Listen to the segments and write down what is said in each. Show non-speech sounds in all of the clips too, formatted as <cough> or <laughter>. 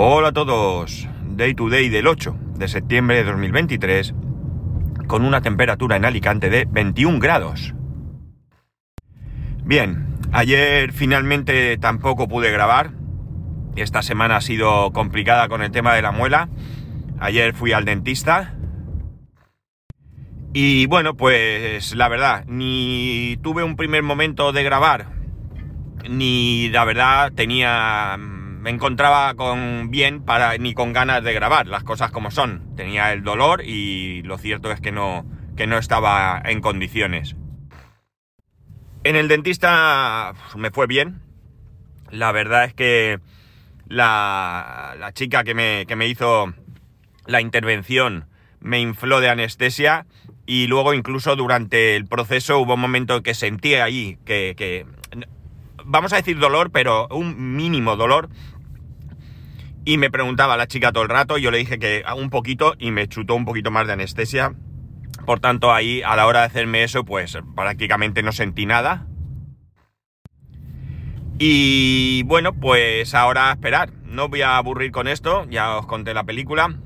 Hola a todos, Day to Day del 8 de septiembre de 2023, con una temperatura en Alicante de 21 grados. Bien, ayer finalmente tampoco pude grabar, esta semana ha sido complicada con el tema de la muela, ayer fui al dentista. Y bueno, pues la verdad, ni tuve un primer momento de grabar, ni la verdad tenía me encontraba con bien para ni con ganas de grabar las cosas como son. Tenía el dolor y lo cierto es que no, que no estaba en condiciones. En el dentista me fue bien. La verdad es que la, la chica que me, que me hizo la intervención me infló de anestesia y luego incluso durante el proceso hubo un momento que sentí ahí que, que vamos a decir dolor, pero un mínimo dolor y me preguntaba la chica todo el rato, yo le dije que un poquito y me chutó un poquito más de anestesia. Por tanto, ahí a la hora de hacerme eso, pues prácticamente no sentí nada. Y bueno, pues ahora esperar. No voy a aburrir con esto, ya os conté la película.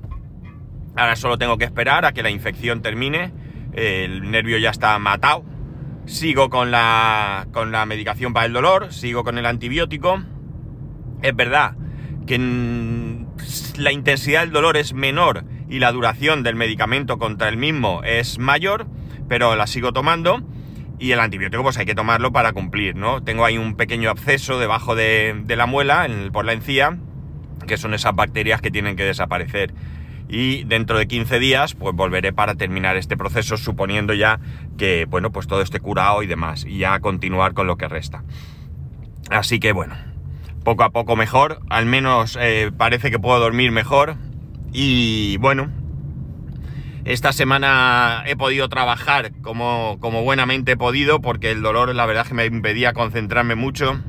Ahora solo tengo que esperar a que la infección termine. El nervio ya está matado. Sigo con la, con la medicación para el dolor, sigo con el antibiótico. Es verdad que la intensidad del dolor es menor y la duración del medicamento contra el mismo es mayor, pero la sigo tomando y el antibiótico pues hay que tomarlo para cumplir, ¿no? Tengo ahí un pequeño absceso debajo de, la muela, por la encía, que son esas bacterias que tienen que desaparecer. Y dentro de 15 días, pues volveré para terminar este proceso, suponiendo ya que, bueno, pues todo esté curado y demás, y ya continuar con lo que resta. Así que bueno, poco a poco mejor, al menos eh, parece que puedo dormir mejor y bueno, esta semana he podido trabajar como, como buenamente he podido porque el dolor la verdad que me impedía concentrarme mucho.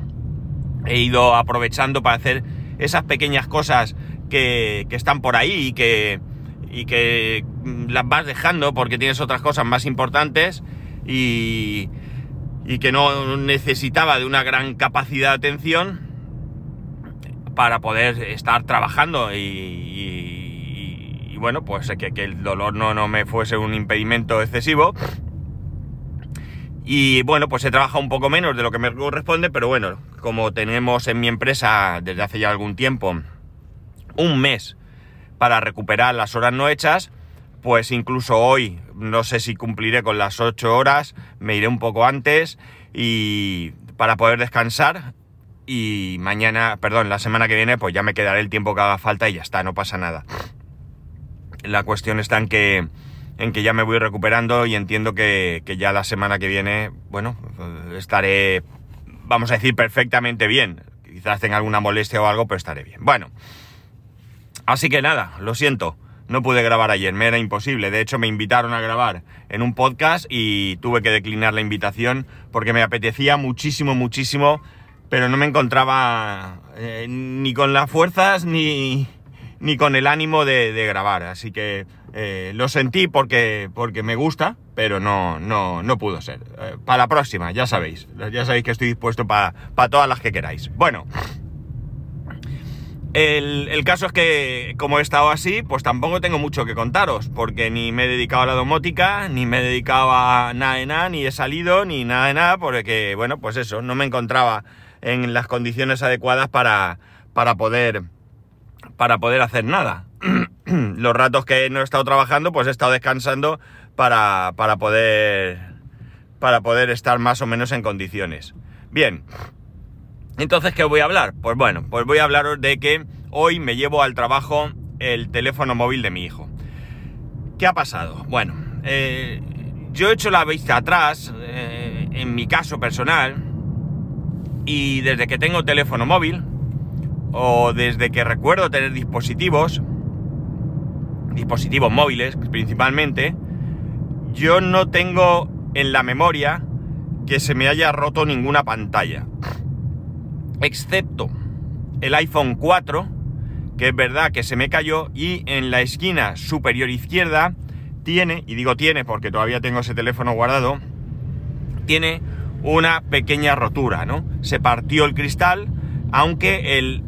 He ido aprovechando para hacer esas pequeñas cosas que, que están por ahí y que, y que las vas dejando porque tienes otras cosas más importantes y, y que no necesitaba de una gran capacidad de atención para poder estar trabajando y, bueno, pues que, que el dolor no, no, me fuese un impedimento excesivo. Y bueno, pues he trabajado un poco menos de lo que me corresponde, pero bueno, como tenemos en mi empresa desde hace ya algún tiempo un mes para recuperar las horas no hechas, pues incluso hoy no sé si cumpliré con las 8 horas, me iré un poco antes y para poder descansar y mañana, perdón, la semana que viene, pues ya me quedaré el tiempo que haga falta y ya está, no pasa nada. La cuestión está en que, en que ya me voy recuperando y entiendo que, que ya la semana que viene, bueno, estaré, vamos a decir, perfectamente bien. Quizás tenga alguna molestia o algo, pero estaré bien. Bueno, así que nada, lo siento. No pude grabar ayer, me era imposible. De hecho, me invitaron a grabar en un podcast y tuve que declinar la invitación porque me apetecía muchísimo, muchísimo pero no me encontraba eh, ni con las fuerzas ni, ni con el ánimo de, grabar. Así que eh, lo sentí porque, porque me gusta, pero no, no, no pudo ser. Eh, para la próxima, ya sabéis. Ya sabéis que estoy dispuesto para todas las que queráis. Bueno. El, el, caso es que, como he estado así, pues tampoco tengo mucho que contaros, porque ni me he dedicado a la domótica, ni me he dedicado a nada de nada, ni he salido, ni nada de nada, porque, bueno, pues eso, no me encontraba en las condiciones adecuadas para, para, poder, para poder hacer nada. <clears throat> Los ratos que no he estado trabajando, pues he estado descansando para, para, poder, para poder estar más o menos en condiciones. Bien, entonces, ¿qué voy a hablar? Pues bueno, pues voy a hablaros de que hoy me llevo al trabajo el teléfono móvil de mi hijo. ¿Qué ha pasado? Bueno, eh, yo he hecho la vista atrás, eh, en mi caso personal, y desde que tengo teléfono móvil, o desde que recuerdo tener dispositivos, dispositivos móviles principalmente, yo no tengo en la memoria que se me haya roto ninguna pantalla. Excepto el iPhone 4, que es verdad que se me cayó, y en la esquina superior izquierda tiene, y digo tiene porque todavía tengo ese teléfono guardado, tiene una pequeña rotura, ¿no? Se partió el cristal, aunque el,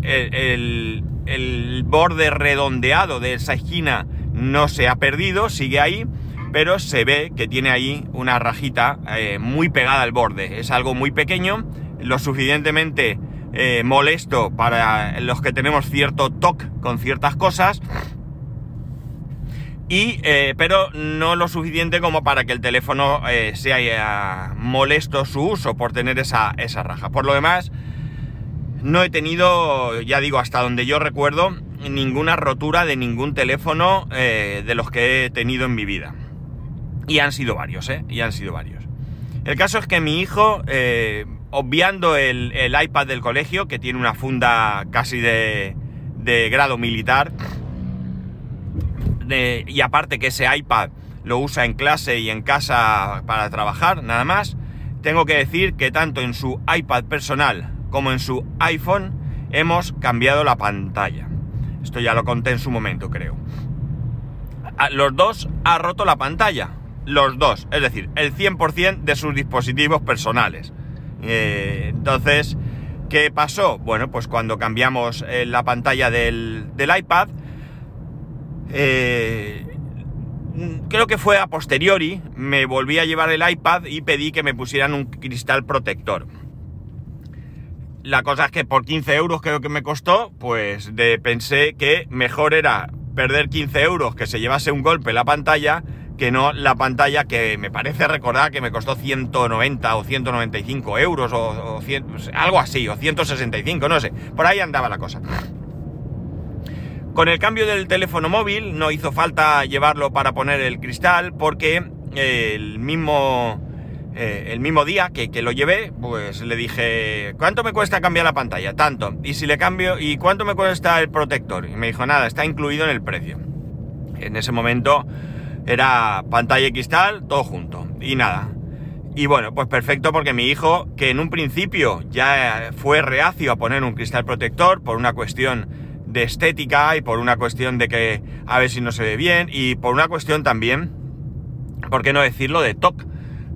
el borde redondeado de esa esquina no se ha perdido, sigue ahí, pero se ve que tiene ahí una rajita eh, muy pegada al borde. Es algo muy pequeño, lo suficientemente eh, molesto para los que tenemos cierto toque con ciertas cosas. Y, eh, pero no lo suficiente como para que el teléfono sea molesto su uso por tener esa, esa raja. Por lo demás, no he tenido, ya digo, hasta donde yo recuerdo, ninguna rotura de ningún teléfono de los que he tenido en mi vida. Y han sido varios, ¿eh? Y han sido varios. El caso es que mi hijo, eh, obviando el, iPad del colegio, que tiene una funda casi de, grado militar, y aparte que ese iPad lo usa en clase y en casa para trabajar, nada más, tengo que decir que tanto en su iPad personal como en su iPhone hemos cambiado la pantalla. Esto ya lo conté en su momento, creo. los dos ha roto la pantalla los dos, es decir, el 100% de sus dispositivos personales. Eh, entonces, ¿qué pasó? Bueno, pues cuando cambiamos eh, la pantalla del, iPad, eh, creo que fue a posteriori, me volví a llevar el iPad y pedí que me pusieran un cristal protector. La cosa es que por 15 euros creo que me costó, pues de, pensé que mejor era perder 15 euros que se llevase un golpe la pantalla que no la pantalla que me parece recordar que me costó 190 o 195 euros o, algo así, o 165, no sé, por ahí andaba la cosa. Con el cambio del teléfono móvil no hizo falta llevarlo para poner el cristal porque el mismo, eh, el mismo día que, que, lo llevé, pues le dije, ¿cuánto me cuesta cambiar la pantalla? Tanto. Y si le cambio, ¿y cuánto me cuesta el protector? Y me dijo, nada, está incluido en el precio. En ese momento era pantalla y cristal, todo junto. Y nada. Y bueno, pues perfecto porque mi hijo, que en un principio ya fue reacio a poner un cristal protector por una cuestión de estética y por una cuestión de que a ver si no se ve bien y por una cuestión también, ¿por qué no decirlo?, de TOC.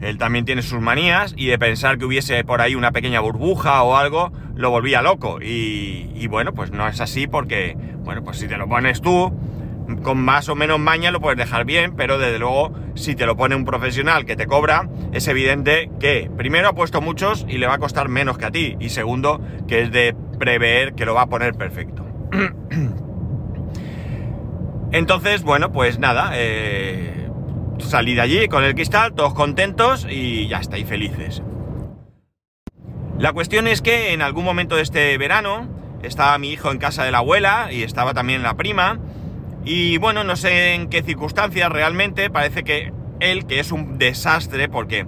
Él también tiene sus manías y de pensar que hubiese por ahí una pequeña burbuja o algo, lo volvía loco. Y, y bueno, pues no es así porque, bueno, pues si te lo pones tú, con más o menos maña lo puedes dejar bien, pero desde luego si te lo pone un profesional que te cobra, es evidente que primero ha puesto muchos y le va a costar menos que a ti, y segundo que es de prever que lo va a poner perfecto. <clears throat> Entonces, bueno, pues nada, eh, salí de allí con el cristal, todos contentos y ya estáis felices. La cuestión es que en algún momento de este verano estaba mi hijo en casa de la abuela y estaba también la prima, y bueno, no sé en qué circunstancias realmente, parece que él, que es un desastre, porque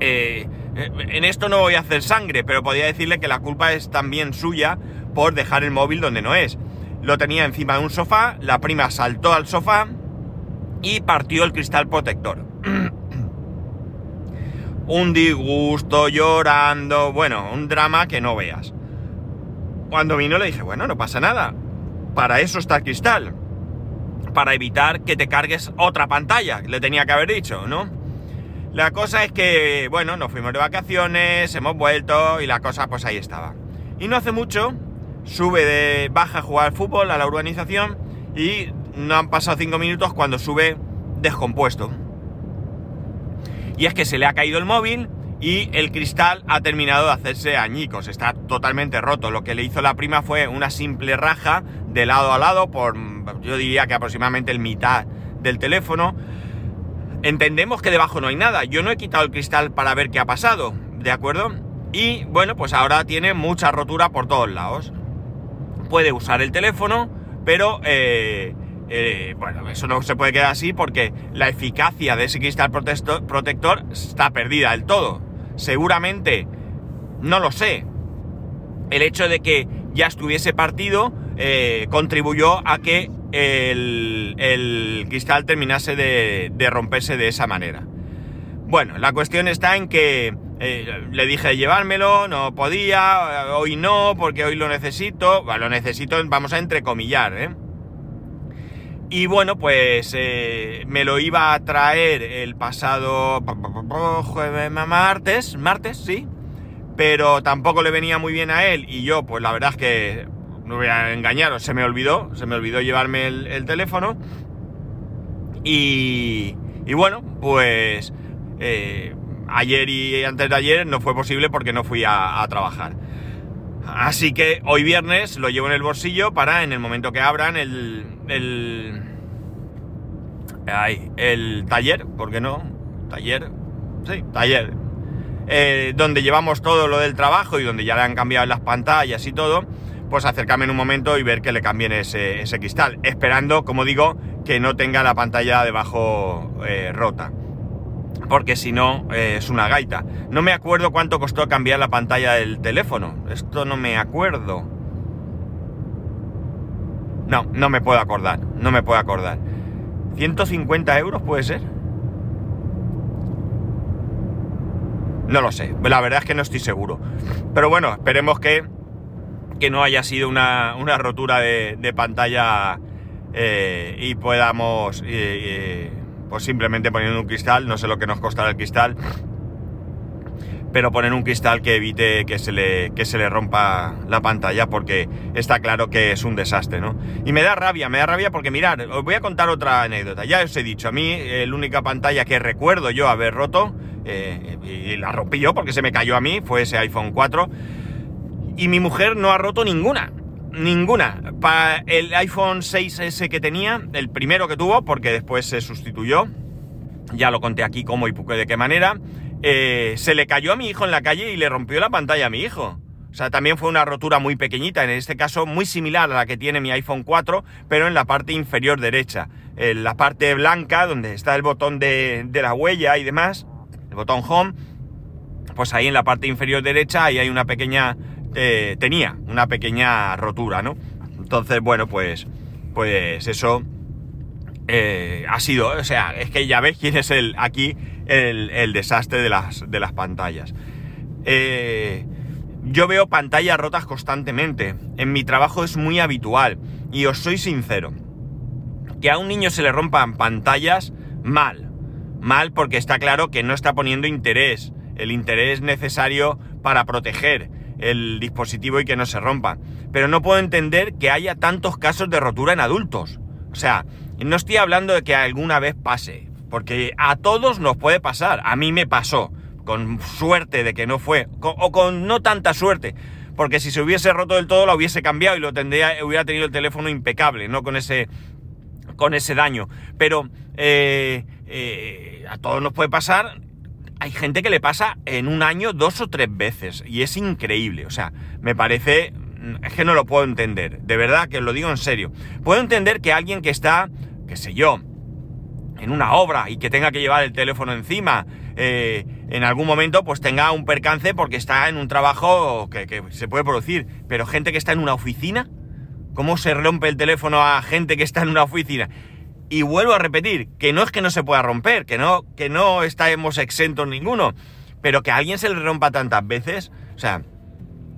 eh, en esto no voy a hacer sangre, pero podría decirle que la culpa es también suya por dejar el móvil donde no es. Lo tenía encima de un sofá, la prima saltó al sofá y partió el cristal protector. <clears throat> un disgusto, llorando, bueno, un drama que no veas. Cuando vino le dije, bueno, no pasa nada, para eso está el cristal. Para evitar que te cargues otra pantalla, le tenía que haber dicho, ¿no? La cosa es que, bueno, nos fuimos de vacaciones, hemos vuelto y la cosa pues ahí estaba. Y no hace mucho, sube de baja a jugar al fútbol a la urbanización y no han pasado cinco minutos cuando sube descompuesto. Y es que se le ha caído el móvil y el cristal ha terminado de hacerse añicos, está totalmente roto. Lo que le hizo la prima fue una simple raja de lado a lado por, yo diría que aproximadamente el mitad del teléfono. Entendemos que debajo no hay nada. Yo no he quitado el cristal para ver qué ha pasado, ¿de acuerdo? Y bueno, pues ahora tiene mucha rotura por todos lados. Puede usar el teléfono, pero eh, eh, bueno, eso no se puede quedar así porque la eficacia de ese cristal protector está perdida del todo. Seguramente, no lo sé, el hecho de que ya estuviese partido eh, contribuyó a que el, cristal terminase de, romperse de esa manera. Bueno, la cuestión está en que eh, le dije llevármelo, no podía, hoy no, porque hoy lo necesito, lo necesito, vamos a entrecomillar, ¿eh? Y bueno, pues eh, me lo iba a traer el pasado jueves, martes, martes, sí, pero tampoco le venía muy bien a él y yo, pues la verdad es que no voy a engañaros, se me olvidó, se me olvidó llevarme el, teléfono. Y, y, bueno, pues eh, ayer y antes de ayer no fue posible porque no fui a, trabajar. Así que hoy viernes lo llevo en el bolsillo para en el momento que abran el, el, el taller, ¿por qué no? Taller, sí, taller, eh, donde llevamos todo lo del trabajo y donde ya le han cambiado las pantallas y todo, pues acercarme en un momento y ver que le cambien ese, cristal, esperando, como digo, que no tenga la pantalla debajo eh, rota. Porque si no, eh, es una gaita. No me acuerdo cuánto costó cambiar la pantalla del teléfono. Esto no me acuerdo. No, no me puedo acordar. No me puedo acordar. ¿150 euros puede ser? No lo sé, la verdad es que no estoy seguro. Pero bueno, esperemos que, que no haya sido una, rotura de, pantalla eh, y podamos, pues simplemente poniendo un cristal, no sé lo que nos costará el cristal, pero poner un cristal que evite que se le, que se le rompa la pantalla porque está claro que es un desastre, ¿no? Y me da rabia, me da rabia porque mirad, os voy a contar otra anécdota. Ya os he dicho, a mí la única pantalla que recuerdo yo haber roto eh, y la rompí yo porque se me cayó a mí, fue ese iPhone 4. Y mi mujer no ha roto ninguna. Ninguna. Para el iPhone 6S que tenía, el primero que tuvo, porque después se sustituyó, ya lo conté aquí cómo y de qué manera, eh, se le cayó a mi hijo en la calle y le rompió la pantalla a mi hijo. O sea, también fue una rotura muy pequeñita, en este caso muy similar a la que tiene mi iPhone 4, pero en la parte inferior derecha. En la parte blanca, donde está el botón de, de la huella y demás, botón home, pues ahí en la parte inferior derecha ahí hay una pequeña, eh, tenía una pequeña rotura, ¿no? Entonces, bueno, pues, pues eso eh, ha sido, o sea, es que ya ves quién es el, aquí el, desastre de las, de las pantallas. Eh, yo veo pantallas rotas constantemente. En mi trabajo es muy habitual. Y os soy sincero. Que a un niño se le rompan pantallas mal. Mal porque está claro que no está poniendo interés, el interés necesario para proteger el dispositivo y que no se rompa. Pero no puedo entender que haya tantos casos de rotura en adultos. O sea, no estoy hablando de que alguna vez pase, porque a todos nos puede pasar. A mí me pasó, con suerte de que no fue, o con no tanta suerte, porque si se hubiese roto del todo lo hubiese cambiado y lo tendría, hubiera tenido el teléfono impecable, no con ese, con ese daño. Pero eh, eh, a todos nos puede pasar. Hay gente que le pasa en un año dos o tres veces y es increíble. O sea, me parece... Es que no lo puedo entender. De verdad que lo digo en serio. Puedo entender que alguien que está, qué sé yo, en una obra y que tenga que llevar el teléfono encima, eh, en algún momento pues tenga un percance porque está en un trabajo que, se puede producir. Pero gente que está en una oficina, ¿cómo se rompe el teléfono a gente que está en una oficina? Y vuelvo a repetir, que no es que no se pueda romper, que no, que no estamos exentos ninguno, pero que a alguien se le rompa tantas veces, o sea,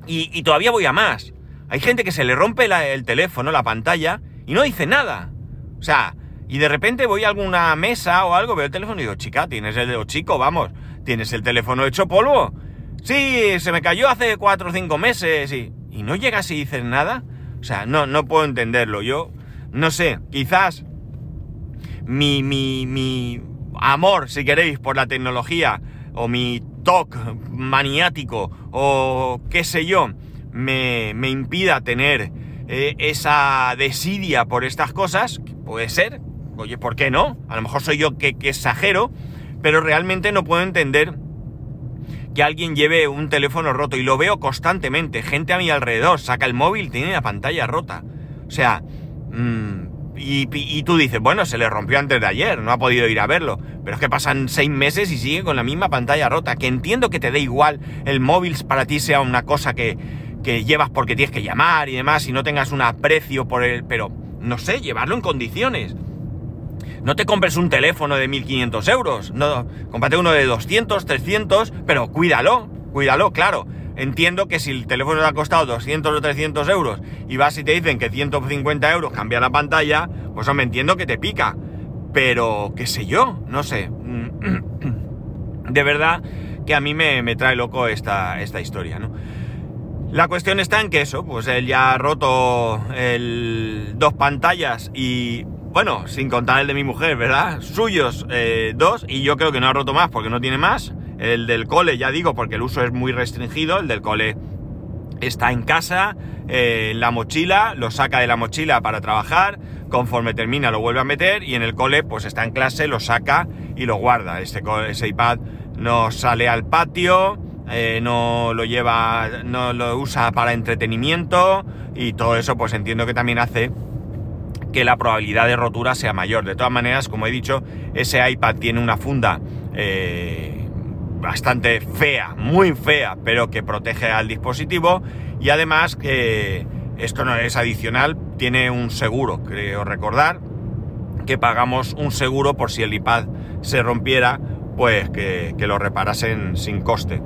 y, todavía voy a más. Hay gente que se le rompe el teléfono, la pantalla, y no dice nada. O sea, y de repente voy a alguna mesa o algo, veo el teléfono y digo, chica, tienes el dedo chico, vamos, tienes el teléfono hecho polvo. Sí, se me cayó hace cuatro o cinco meses y, y no llegas y dices nada. O sea, no, no puedo entenderlo. Yo, no sé, quizás mi, mi, mi amor, si queréis, por la tecnología, o mi toque maniático, o qué sé yo, me, me impida tener eh, esa desidia por estas cosas, puede ser, oye, ¿por qué no? A lo mejor soy yo que, que exagero, pero realmente no puedo entender que alguien lleve un teléfono roto y lo veo constantemente, gente a mi alrededor, saca el móvil, tiene la pantalla rota. O sea, mmm, y, tú dices, bueno, se le rompió antes de ayer, no ha podido ir a verlo. Pero es que pasan seis meses y sigue con la misma pantalla rota. Que entiendo que te dé igual el móvil para ti sea una cosa que, que llevas porque tienes que llamar y demás y no tengas un aprecio por él. Pero, no sé, llevarlo en condiciones. No te compres un teléfono de 1500 euros. No, cómprate uno de 200, 300, pero cuídalo, cuídalo, claro Entiendo que si el teléfono te ha costado 200 o 300 euros y vas y te dicen que 150 euros cambia la pantalla, pues me entiendo que te pica. Pero, qué sé yo, no sé. <clears throat> De verdad que a mí me, trae loco esta, esta historia, ¿no? La cuestión está en que eso, pues él ya ha roto el, dos pantallas y, bueno, sin contar el de mi mujer, ¿verdad? Suyos eh, dos y yo creo que no ha roto más porque no tiene más. El del cole, ya digo, porque el uso es muy restringido, el del cole está en casa, eh, la mochila, lo saca de la mochila para trabajar, conforme termina lo vuelve a meter y en el cole pues está en clase, lo saca y lo guarda. Este, ese iPad no sale al patio, eh, no lo lleva, no lo usa para entretenimiento y todo eso pues entiendo que también hace que la probabilidad de rotura sea mayor. De todas maneras, como he dicho, ese iPad tiene una funda eh, bastante fea, muy fea, pero que protege al dispositivo y además que esto no es adicional, tiene un seguro, creo recordar, que pagamos un seguro por si el iPad se rompiera, pues que, lo reparasen sin coste.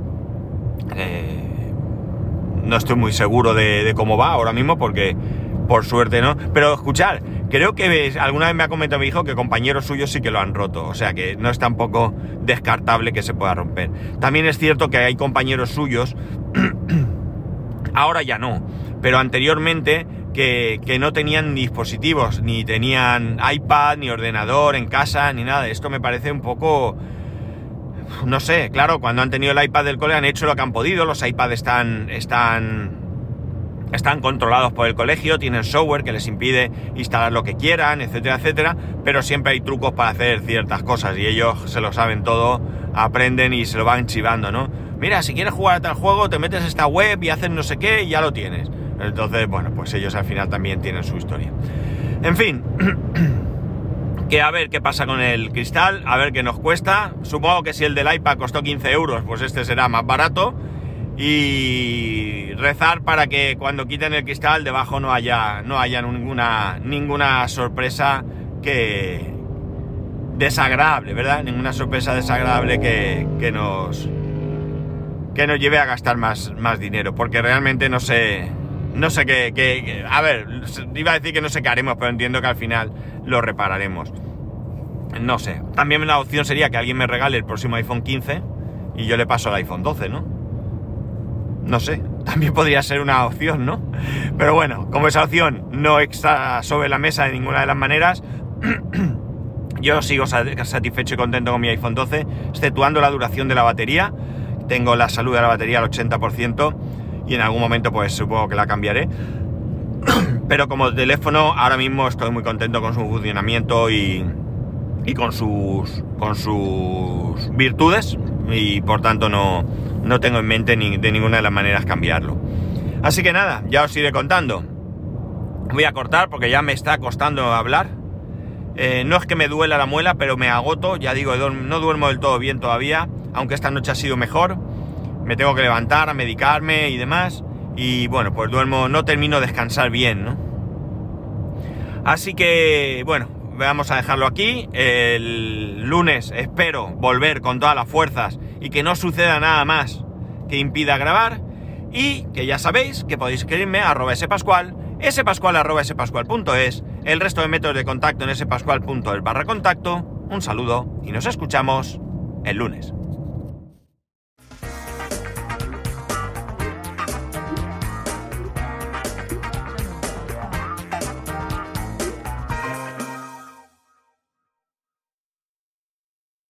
Eh, no estoy muy seguro de, cómo va ahora mismo porque por suerte no. Pero escuchar, creo que alguna vez me ha comentado mi hijo que compañeros suyos sí que lo han roto. O sea que no es tampoco descartable que se pueda romper. También es cierto que hay compañeros suyos, <clears throat> ahora ya no, pero anteriormente que, no tenían dispositivos, ni tenían iPad, ni ordenador en casa, ni nada. Esto me parece un poco no sé, claro, cuando han tenido el iPad del cole han hecho lo que han podido, los iPads están, están, están controlados por el colegio, tienen software que les impide instalar lo que quieran, etcétera, etcétera, pero siempre hay trucos para hacer ciertas cosas y ellos se lo saben todo, aprenden y se lo van chivando, ¿no? Mira, si quieres jugar a tal juego, te metes a esta web y haces no sé qué y ya lo tienes. Entonces, bueno, pues ellos al final también tienen su historia. En fin. <clears throat> que a ver qué pasa con el cristal, a ver qué nos cuesta. Supongo que si el del iPad costó 15 euros, pues este será más barato. Y rezar para que cuando quiten el cristal debajo no haya, no haya ninguna, ninguna sorpresa que desagradable, ¿verdad? Ninguna sorpresa desagradable que, que nos que nos lleve a gastar más, más dinero, porque realmente no sé, no sé qué, A ver, iba a decir que no sé qué haremos, pero entiendo que al final lo repararemos. No sé. También una opción sería que alguien me regale el próximo iPhone 15 y yo le paso el iPhone 12, ¿no? No sé. También podría ser una opción, ¿no? Pero bueno, como esa opción no está sobre la mesa de ninguna de las maneras, <clears throat> yo sigo satisfecho y contento con mi iPhone 12, exceptuando la duración de la batería. Tengo la salud de la batería al 80% y en algún momento pues supongo que la cambiaré. <clears throat> Pero como teléfono ahora mismo estoy muy contento con su funcionamiento y, y con, sus, con sus virtudes y por tanto no, no tengo en mente ni, de ninguna de las maneras cambiarlo. Así que nada, ya os iré contando. Voy a cortar porque ya me está costando hablar. Eh, no es que me duela la muela, pero me agoto. Ya digo, no duermo del todo bien todavía, aunque esta noche ha sido mejor me tengo que levantar a medicarme y demás. Y bueno, pues duermo, no termino de descansar bien, ¿no? Así que, bueno, vamos a dejarlo aquí. El lunes espero volver con todas las fuerzas y que no suceda nada más que impida grabar. Y que ya sabéis que podéis escribirme a arroba spascual, spascual arroba spascual.es, el resto de métodos de contacto en spascual.es barra contacto. Un saludo y nos escuchamos el lunes.